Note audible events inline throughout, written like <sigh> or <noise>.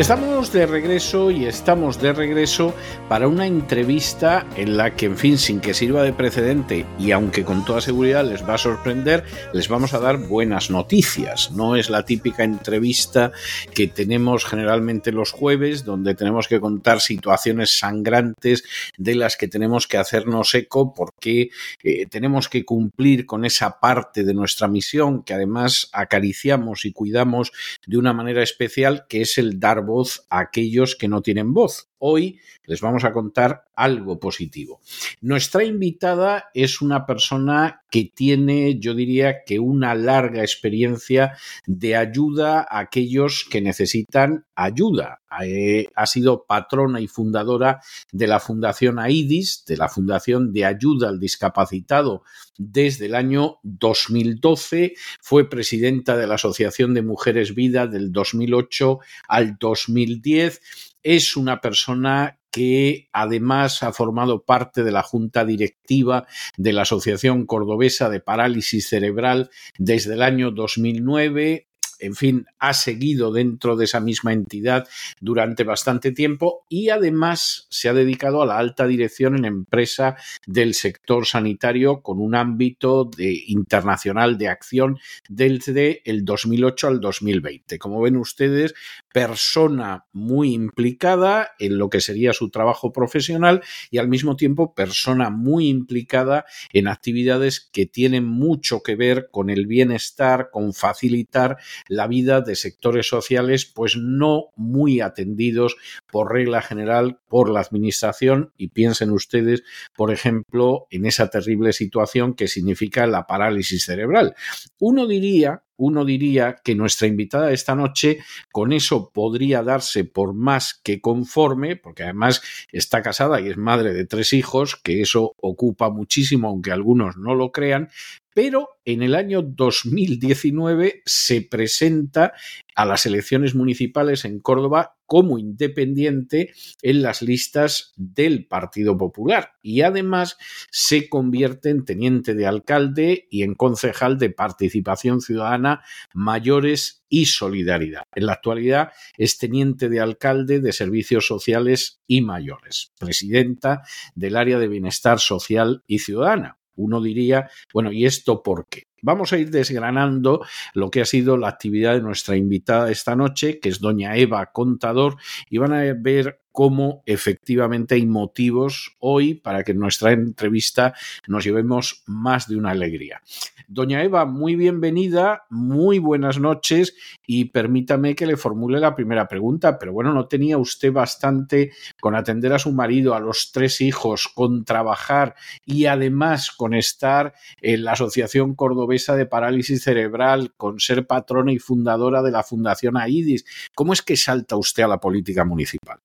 Estamos de regreso y estamos de regreso para una entrevista en la que, en fin, sin que sirva de precedente y aunque con toda seguridad les va a sorprender, les vamos a dar buenas noticias. No es la típica entrevista que tenemos generalmente los jueves, donde tenemos que contar situaciones sangrantes de las que tenemos que hacernos eco porque eh, tenemos que cumplir con esa parte de nuestra misión que además acariciamos y cuidamos de una manera especial, que es el dar voz a aquellos que no tienen voz. Hoy les vamos a contar algo positivo. Nuestra invitada es una persona que tiene, yo diría que una larga experiencia de ayuda a aquellos que necesitan ayuda. Eh, ha sido patrona y fundadora de la Fundación AIDIS, de la Fundación de Ayuda al Discapacitado, desde el año 2012. Fue presidenta de la Asociación de Mujeres Vida del 2008 al 2010 es una persona que además ha formado parte de la junta directiva de la Asociación Cordobesa de Parálisis Cerebral desde el año 2009, en fin, ha seguido dentro de esa misma entidad durante bastante tiempo y además se ha dedicado a la alta dirección en empresa del sector sanitario con un ámbito de, internacional de acción desde el 2008 al 2020. Como ven ustedes, persona muy implicada en lo que sería su trabajo profesional y al mismo tiempo persona muy implicada en actividades que tienen mucho que ver con el bienestar, con facilitar la vida de sectores sociales pues no muy atendidos por regla general por la administración y piensen ustedes, por ejemplo, en esa terrible situación que significa la parálisis cerebral. Uno diría uno diría que nuestra invitada esta noche con eso podría darse por más que conforme, porque además está casada y es madre de tres hijos, que eso ocupa muchísimo, aunque algunos no lo crean, pero en el año 2019 se presenta a las elecciones municipales en Córdoba como independiente en las listas del Partido Popular y además se convierte en teniente de alcalde y en concejal de participación ciudadana mayores y solidaridad. En la actualidad es teniente de alcalde de servicios sociales y mayores, presidenta del área de bienestar social y ciudadana uno diría, bueno, ¿y esto por qué? Vamos a ir desgranando lo que ha sido la actividad de nuestra invitada esta noche, que es doña Eva Contador, y van a ver cómo efectivamente hay motivos hoy para que en nuestra entrevista nos llevemos más de una alegría. Doña Eva, muy bienvenida, muy buenas noches y permítame que le formule la primera pregunta, pero bueno, ¿no tenía usted bastante con atender a su marido, a los tres hijos, con trabajar y además con estar en la Asociación Cordobesa de Parálisis Cerebral, con ser patrona y fundadora de la Fundación AIDIS? ¿Cómo es que salta usted a la política municipal?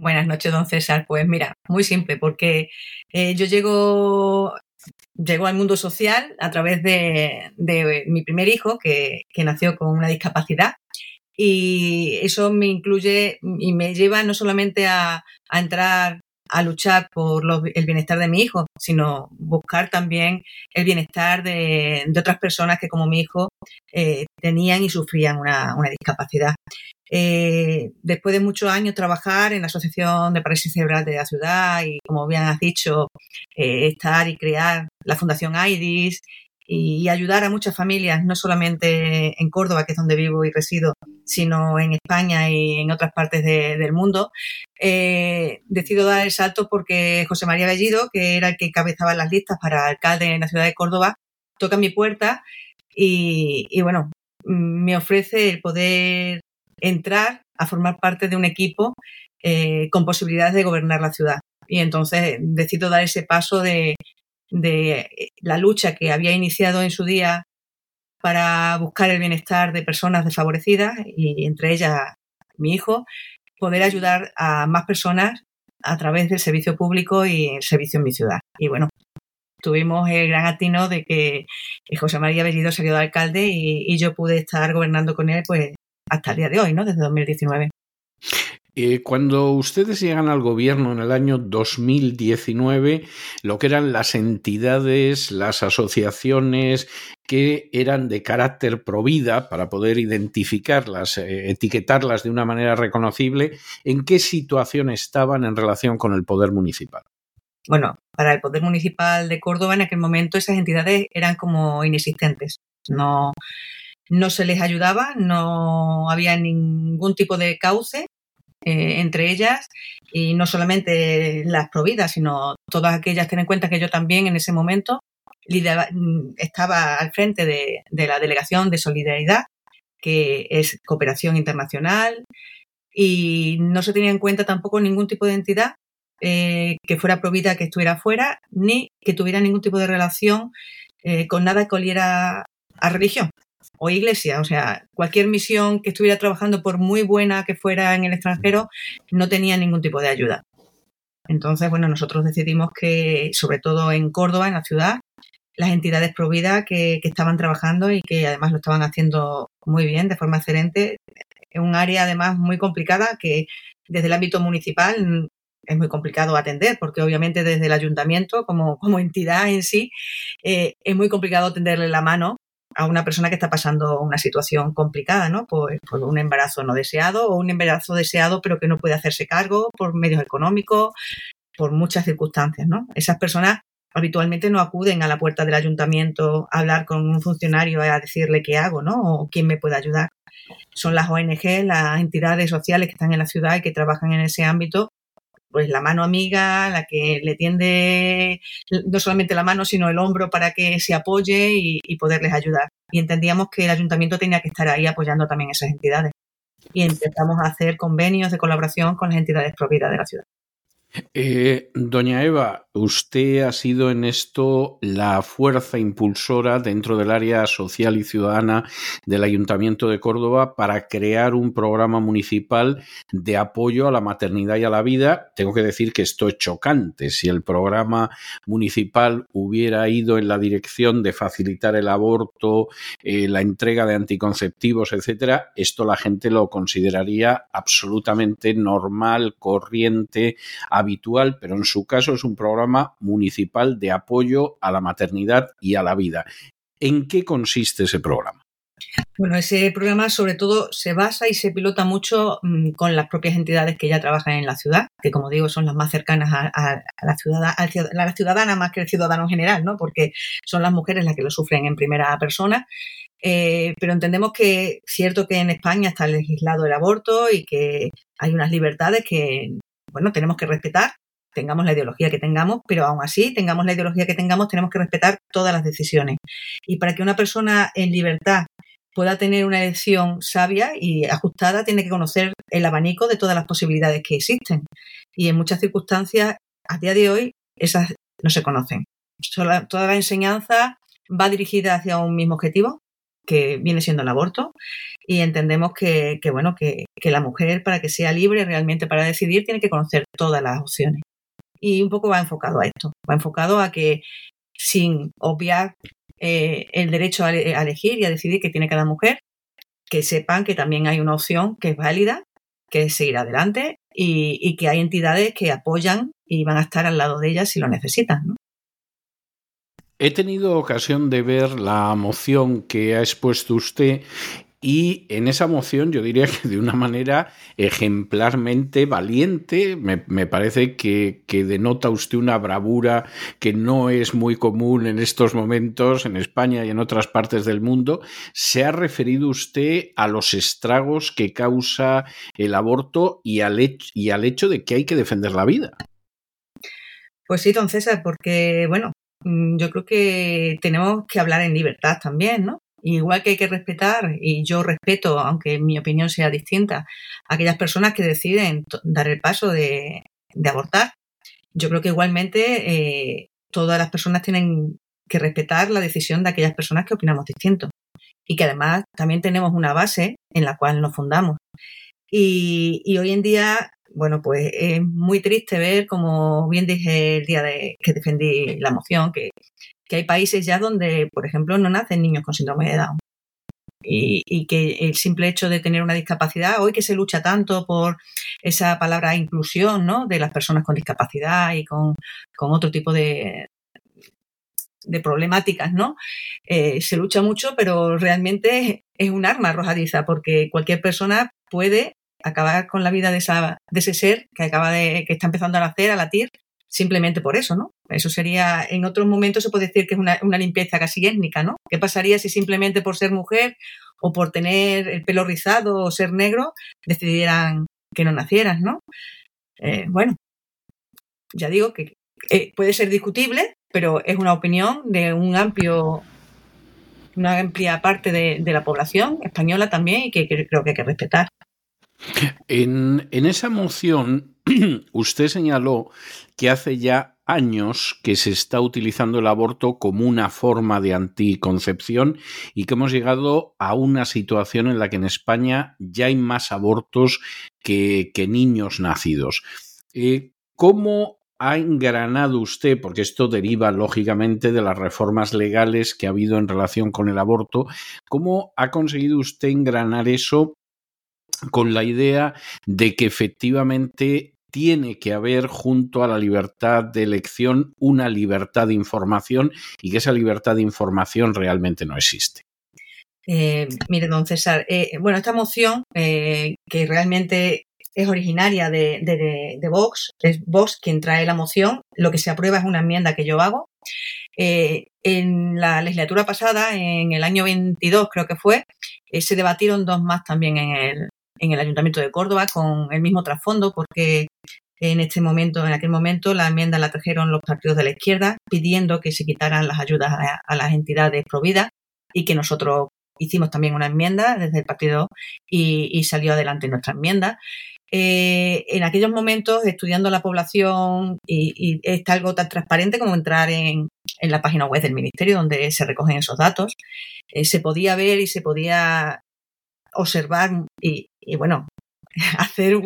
Buenas noches, don César. Pues mira, muy simple, porque eh, yo llego, llego al mundo social a través de, mi primer hijo, que, nació con una discapacidad. Y eso me incluye y me lleva no solamente a, entrar a luchar por el bienestar de mi hijo, sino buscar también el bienestar de, otras personas que como mi hijo eh, tenían y sufrían una, una discapacidad. Eh, después de muchos años trabajar en la Asociación de Parálisis Cerebral de la ciudad y, como bien has dicho, eh, estar y crear la Fundación AIDIS y, ayudar a muchas familias, no solamente en Córdoba, que es donde vivo y resido, sino en España y en otras partes del mundo, eh, decido dar el salto porque José María Bellido, que era el que encabezaba las listas para alcalde en la ciudad de Córdoba, toca mi puerta y, y bueno, me ofrece el poder entrar a formar parte de un equipo eh, con posibilidades de gobernar la ciudad. Y entonces decido dar ese paso de, de, la lucha que había iniciado en su día para buscar el bienestar de personas desfavorecidas y entre ellas mi hijo, poder ayudar a más personas a través del servicio público y el servicio en mi ciudad. Y bueno, tuvimos el gran atino de que José María Bellido salió de alcalde y, yo pude estar gobernando con él pues hasta el día de hoy, ¿no? Desde 2019. Eh, cuando ustedes llegan al gobierno en el año 2019, lo que eran las entidades, las asociaciones que eran de carácter provida para poder identificarlas, eh, etiquetarlas de una manera reconocible, ¿en qué situación estaban en relación con el poder municipal? Bueno, para el poder municipal de Córdoba en aquel momento esas entidades eran como inexistentes. No, no se les ayudaba, no había ningún tipo de cauce eh, entre ellas y no solamente las providas, sino todas aquellas. Ten en cuenta que yo también en ese momento mm, estaba al frente de, la Delegación de Solidaridad, que es cooperación internacional, y no se tenía en cuenta tampoco ningún tipo de entidad eh, que fuera provida que estuviera fuera, ni que tuviera ningún tipo de relación eh, con nada que oliera a religión o iglesia. O sea, cualquier misión que estuviera trabajando, por muy buena que fuera en el extranjero, no tenía ningún tipo de ayuda. Entonces, bueno, nosotros decidimos que, sobre todo en Córdoba, en la ciudad, las entidades providas que, que estaban trabajando y que además lo estaban haciendo muy bien, de forma excelente, en un área además muy complicada que desde el ámbito municipal es muy complicado atender, porque obviamente desde el ayuntamiento, como, como entidad en sí, eh, es muy complicado tenderle la mano a una persona que está pasando una situación complicada, ¿no? Por, por, un embarazo no deseado o un embarazo deseado pero que no puede hacerse cargo por medios económicos, por muchas circunstancias, ¿no? Esas personas habitualmente no acuden a la puerta del ayuntamiento a hablar con un funcionario a decirle qué hago, ¿no? O quién me puede ayudar. Son las ONG, las entidades sociales que están en la ciudad y que trabajan en ese ámbito pues la mano amiga, la que le tiende no solamente la mano, sino el hombro para que se apoye y, poderles ayudar. Y entendíamos que el ayuntamiento tenía que estar ahí apoyando también esas entidades. Y empezamos a hacer convenios de colaboración con las entidades propias de la ciudad. Eh, doña Eva, usted ha sido en esto la fuerza impulsora dentro del área social y ciudadana del Ayuntamiento de Córdoba para crear un programa municipal de apoyo a la maternidad y a la vida. Tengo que decir que esto es chocante. Si el programa municipal hubiera ido en la dirección de facilitar el aborto, eh, la entrega de anticonceptivos, etcétera, esto la gente lo consideraría absolutamente normal, corriente, habitual, pero en su caso es un programa municipal de apoyo a la maternidad y a la vida. ¿En qué consiste ese programa? Bueno, ese programa sobre todo se basa y se pilota mucho mm, con las propias entidades que ya trabajan en la ciudad, que como digo son las más cercanas a, la, ciudadana más que el ciudadano en general, ¿no? porque son las mujeres las que lo sufren en primera persona. Eh, pero entendemos que cierto que en España está legislado el aborto y que hay unas libertades que bueno tenemos que respetar tengamos la ideología que tengamos, pero aún así, tengamos la ideología que tengamos, tenemos que respetar todas las decisiones. Y para que una persona en libertad pueda tener una elección sabia y ajustada, tiene que conocer el abanico de todas las posibilidades que existen. Y en muchas circunstancias, a día de hoy, esas no se conocen. Toda la enseñanza va dirigida hacia un mismo objetivo, que viene siendo el aborto, y entendemos que, bueno, que, que la mujer, para que sea libre realmente para decidir, tiene que conocer todas las opciones y un poco va enfocado a esto, va enfocado a que sin obviar eh, el derecho a, elegir y a decidir que tiene cada mujer, que sepan que también hay una opción que es válida, que es seguir adelante y, que hay entidades que apoyan y van a estar al lado de ellas si lo necesitan. He tenido ocasión de ver la moción que ha expuesto usted y en esa moción yo diría que de una manera ejemplarmente valiente, me, parece que, que, denota usted una bravura que no es muy común en estos momentos en España y en otras partes del mundo. ¿Se ha referido usted a los estragos que causa el aborto y al, y al hecho de que hay que defender la vida? Pues sí, don César, porque bueno, yo creo que tenemos que hablar en libertad también, ¿no? Igual que hay que respetar, y yo respeto, aunque mi opinión sea distinta, a aquellas personas que deciden dar el paso de, abortar, yo creo que igualmente eh, todas las personas tienen que respetar la decisión de aquellas personas que opinamos distinto. y que además también tenemos una base en la cual nos fundamos. Y, hoy en día, bueno, pues es muy triste ver, como bien dije el día de que defendí la moción, que, que hay países ya donde, por ejemplo, no nacen niños con síndrome de Down. Y, y, que el simple hecho de tener una discapacidad, hoy que se lucha tanto por esa palabra inclusión, ¿no? De las personas con discapacidad y con, con otro tipo de, de problemáticas, ¿no? Eh, se lucha mucho, pero realmente es un arma arrojadiza porque cualquier persona puede acabar con la vida de, esa, de ese ser que acaba de, que está empezando a nacer, a latir, simplemente por eso, ¿no? Eso sería, en otros momentos se puede decir que es una, limpieza casi étnica, ¿no? ¿Qué pasaría si simplemente por ser mujer o por tener el pelo rizado o ser negro decidieran que no nacieras, ¿no? Eh, bueno, ya digo que eh, puede ser discutible, pero es una opinión de un amplio una amplia parte de, la población española también y que, creo que hay que respetar. En, esa moción, <clears throat> usted señaló que hace ya años que se está utilizando el aborto como una forma de anticoncepción y que hemos llegado a una situación en la que en España ya hay más abortos que, que niños nacidos. Eh, ¿Cómo ha engranado usted, porque esto deriva lógicamente de las reformas legales que ha habido en relación con el aborto, cómo ha conseguido usted engranar eso con la idea de que efectivamente tiene que haber junto a la libertad de elección una libertad de información y que esa libertad de información realmente no existe. Eh, mire, don César, eh, bueno, esta moción, eh, que realmente es originaria de, Vox, es Vox quien trae la moción, lo que se aprueba es una enmienda que yo hago. Eh, en la legislatura pasada, en el año 22 creo que fue, eh, se debatieron dos más también en el, en el Ayuntamiento de Córdoba con el mismo trasfondo porque en este momento, en aquel momento, la enmienda la trajeron los partidos de la izquierda pidiendo que se quitaran las ayudas a, las entidades providas y que nosotros hicimos también una enmienda desde el partido y, salió adelante nuestra enmienda. Eh, en aquellos momentos, estudiando la población, y, y, está algo tan transparente como entrar en, en, la página web del Ministerio donde se recogen esos datos, eh, se podía ver y se podía observar y, bueno, <laughs> hacer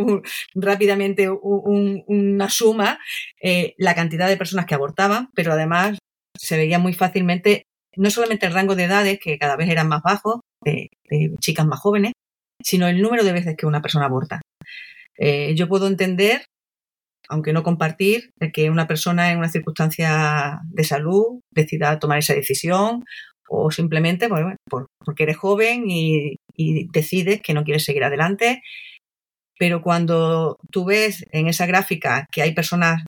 rápidamente una suma eh, la cantidad de personas que abortaban, pero además se veía muy fácilmente no solamente el rango de edades, que cada vez eran más bajos, de chicas más jóvenes, sino el número de veces que una persona aborta. Eh, yo puedo entender, aunque no compartir, que una persona en una circunstancia de salud decida tomar esa decisión o simplemente porque eres joven y, decides que no quieres seguir adelante. Pero cuando tú ves en esa gráfica que hay personas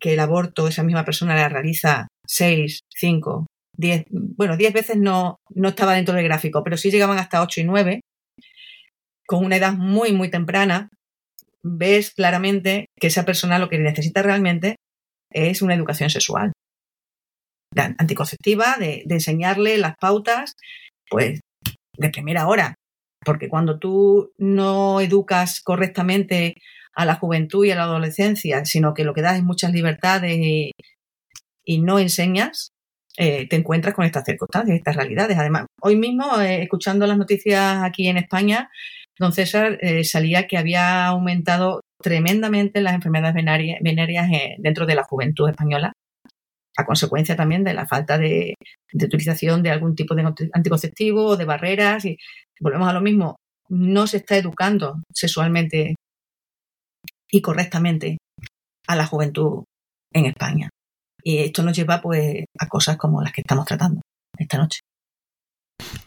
que el aborto, esa misma persona la realiza seis, cinco, diez, bueno, diez veces no, no estaba dentro del gráfico, pero sí llegaban hasta ocho y nueve, con una edad muy, muy temprana, ves claramente que esa persona lo que necesita realmente es una educación sexual anticonceptiva, de, enseñarle las pautas, pues de primera hora. Porque cuando tú no educas correctamente a la juventud y a la adolescencia, sino que lo que das es muchas libertades y, no enseñas, eh, te encuentras con estas circunstancias, estas realidades. Además, hoy mismo, eh, escuchando las noticias aquí en España, don César, eh, salía que había aumentado tremendamente las enfermedades venéreas dentro de la juventud española, a consecuencia también de la falta de, utilización de algún tipo de anticonceptivo o de barreras. Y volvemos a lo mismo, no se está educando sexualmente y correctamente a la juventud en España. Y esto nos lleva pues a cosas como las que estamos tratando esta noche.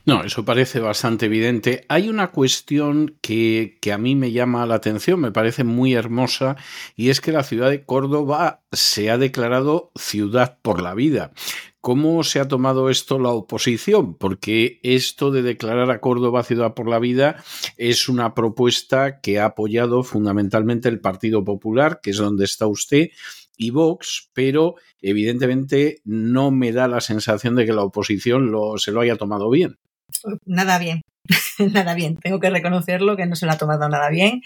No, eso parece bastante evidente. Hay una cuestión que, que, a mí me llama la atención, me parece muy hermosa, y es que la ciudad de Córdoba se ha declarado ciudad por la vida. ¿Cómo se ha tomado esto la oposición? Porque esto de declarar a Córdoba ciudad por la vida es una propuesta que ha apoyado fundamentalmente el Partido Popular, que es donde está usted, y Vox, pero evidentemente no me da la sensación de que la oposición lo, se lo haya tomado bien. Nada bien, <laughs> nada bien. Tengo que reconocerlo que no se lo ha tomado nada bien.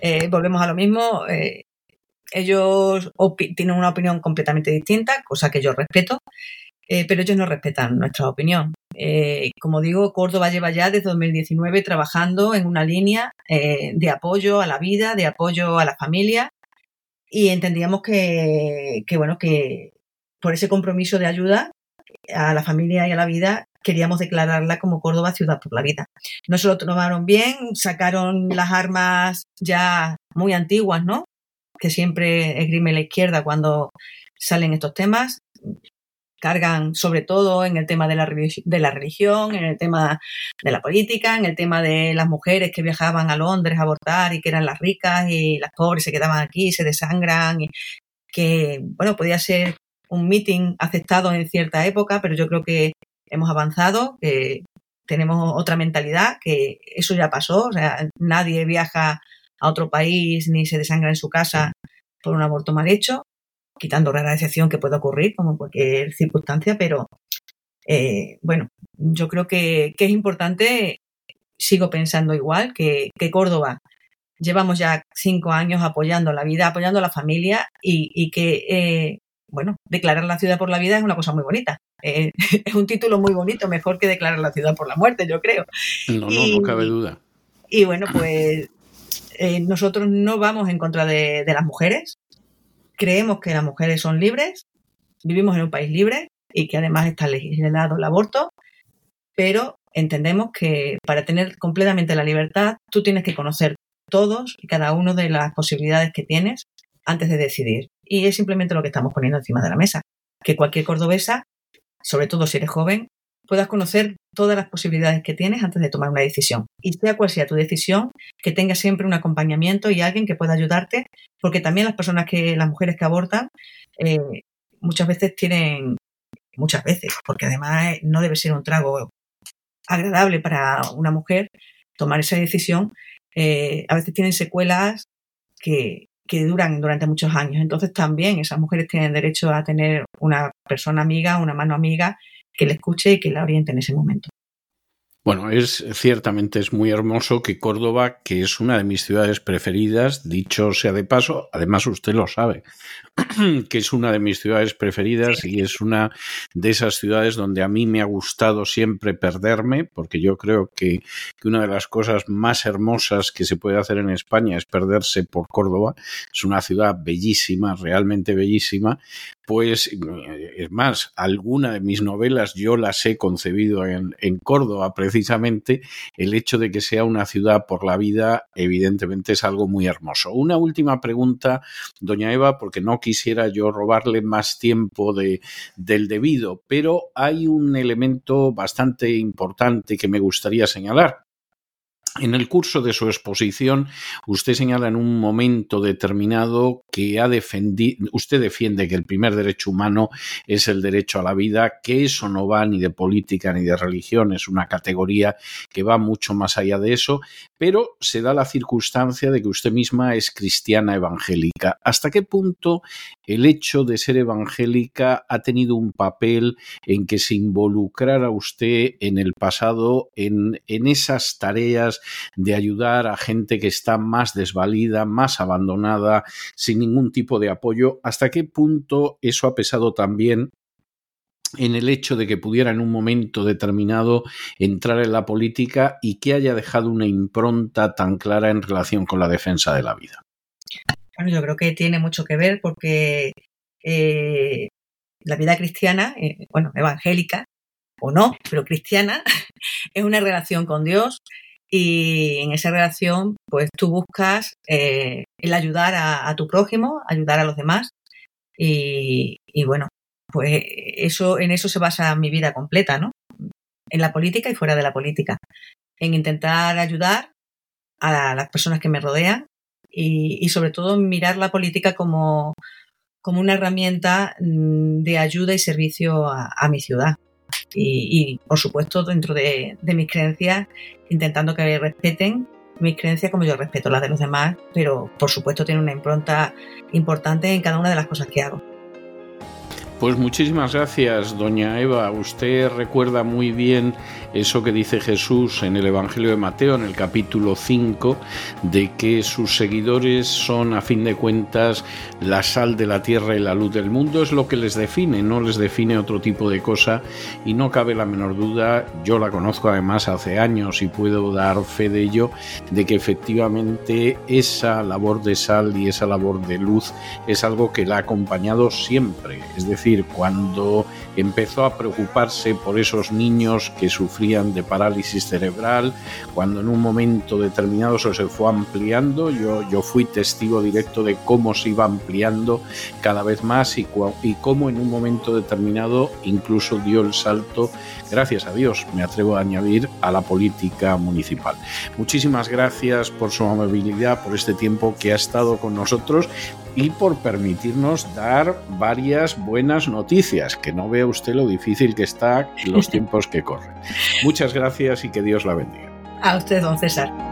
Eh, volvemos a lo mismo. Eh, ellos tienen una opinión completamente distinta, cosa que yo respeto. eh, pero ellos no respetan nuestra opinión. Como digo, Córdoba lleva ya desde 2019 trabajando en una línea de apoyo a la vida, de apoyo a la familia y entendíamos que, que, bueno, que por ese compromiso de ayuda a la familia y a la vida queríamos declararla como Córdoba Ciudad por la Vida. No se lo tomaron bien, sacaron las armas ya muy antiguas, ¿no? Que siempre esgrime la izquierda cuando salen estos temas cargan sobre todo en el tema de la, de la religión, en el tema de la política, en el tema de las mujeres que viajaban a Londres a abortar y que eran las ricas y las pobres se quedaban aquí, y se desangran, y que, bueno, podía ser un meeting aceptado en cierta época, pero yo creo que hemos avanzado, que tenemos otra mentalidad, que eso ya pasó, o sea, nadie viaja a otro país ni se desangra en su casa por un aborto mal hecho quitando rara excepción que pueda ocurrir, como cualquier circunstancia, pero eh, bueno, yo creo que, es importante, sigo pensando igual, que, Córdoba llevamos ya cinco años apoyando la vida, apoyando a la familia y, que, eh, bueno, declarar la ciudad por la vida es una cosa muy bonita. Eh, <laughs> es un título muy bonito, mejor que declarar la ciudad por la muerte, yo creo. No, no, no cabe duda. Y bueno, pues nosotros no vamos en contra de, las mujeres, creemos que las mujeres son libres, vivimos en un país libre y que además está legislado el aborto, pero entendemos que para tener completamente la libertad tú tienes que conocer todos y cada uno de las posibilidades que tienes antes de decidir. Y es simplemente lo que estamos poniendo encima de la mesa. Que cualquier cordobesa, sobre todo si eres joven, puedas conocer todas las posibilidades que tienes antes de tomar una decisión. Y sea cual sea tu decisión, que tengas siempre un acompañamiento y alguien que pueda ayudarte, porque también las personas que, las mujeres que abortan, eh, muchas veces tienen, muchas veces, porque además no debe ser un trago agradable para una mujer tomar esa decisión, eh, a veces tienen secuelas que, que duran durante muchos años. Entonces también esas mujeres tienen derecho a tener una persona amiga, una mano amiga que le escuche y que la oriente en ese momento. Bueno, es ciertamente es muy hermoso que Córdoba, que es una de mis ciudades preferidas, dicho sea de paso, además usted lo sabe, <clears throat> que es una de mis ciudades preferidas y es una de esas ciudades donde a mí me ha gustado siempre perderme, porque yo creo que, que una de las cosas más hermosas que se puede hacer en España es perderse por Córdoba. Es una ciudad bellísima, realmente bellísima, pues es más, alguna de mis novelas yo las he concebido en, en, Córdoba, precisamente el hecho de que sea una ciudad por la vida, evidentemente es algo muy hermoso. Una última pregunta, doña Eva, porque no quisiera yo robarle más tiempo de, del debido, pero hay un elemento bastante importante que me gustaría señalar. En el curso de su exposición, usted señala en un momento determinado que ha defendido, usted defiende que el primer derecho humano es el derecho a la vida, que eso no va ni de política ni de religión, es una categoría que va mucho más allá de eso, pero se da la circunstancia de que usted misma es cristiana evangélica. ¿Hasta qué punto el hecho de ser evangélica ha tenido un papel en que se involucrara usted en el pasado en, en esas tareas de ayudar a gente que está más desvalida, más abandonada, sin ningún tipo de apoyo. ¿Hasta qué punto eso ha pesado también en el hecho de que pudiera en un momento determinado entrar en la política y que haya dejado una impronta tan clara en relación con la defensa de la vida? Bueno, yo creo que tiene mucho que ver porque eh, la vida cristiana, eh, bueno, evangélica o no, pero cristiana, <laughs> es una relación con Dios, y en esa relación pues tú buscas eh, el ayudar a, tu prójimo, ayudar a los demás y, bueno, pues eso, en eso se basa mi vida completa, ¿no? En la política y fuera de la política, en intentar ayudar a las personas que me rodean y, sobre todo mirar la política como, como una herramienta mm, de ayuda y servicio a mi ciudad y, por supuesto dentro de, mis creencias intentando que respeten mis creencias como yo respeto las de los demás, pero por supuesto tiene una impronta importante en cada una de las cosas que hago. Pues muchísimas gracias, doña Eva. Usted recuerda muy bien eso que dice Jesús en el Evangelio de Mateo, en el capítulo 5, de que sus seguidores son, a fin de cuentas, la sal de la tierra y la luz del mundo. Es lo que les define, no les define otro tipo de cosa y no cabe la menor duda, yo la conozco además hace años y puedo dar fe de ello, de que efectivamente esa labor de sal y esa labor de luz es algo que la ha acompañado siempre. Es cuando empezó a preocuparse por esos niños que sufrían de parálisis cerebral, cuando en un momento determinado eso se fue ampliando, yo, yo fui testigo directo de cómo se iba ampliando cada vez más y, y cómo en un momento determinado incluso dio el salto, gracias a Dios, me atrevo a añadir, a la política municipal. Muchísimas gracias por su amabilidad, por este tiempo que ha estado con nosotros y por permitirnos dar varias buenas noticias, que no vea usted lo difícil que está en los <laughs> tiempos que corren. Muchas gracias y que Dios la bendiga. A usted, don César.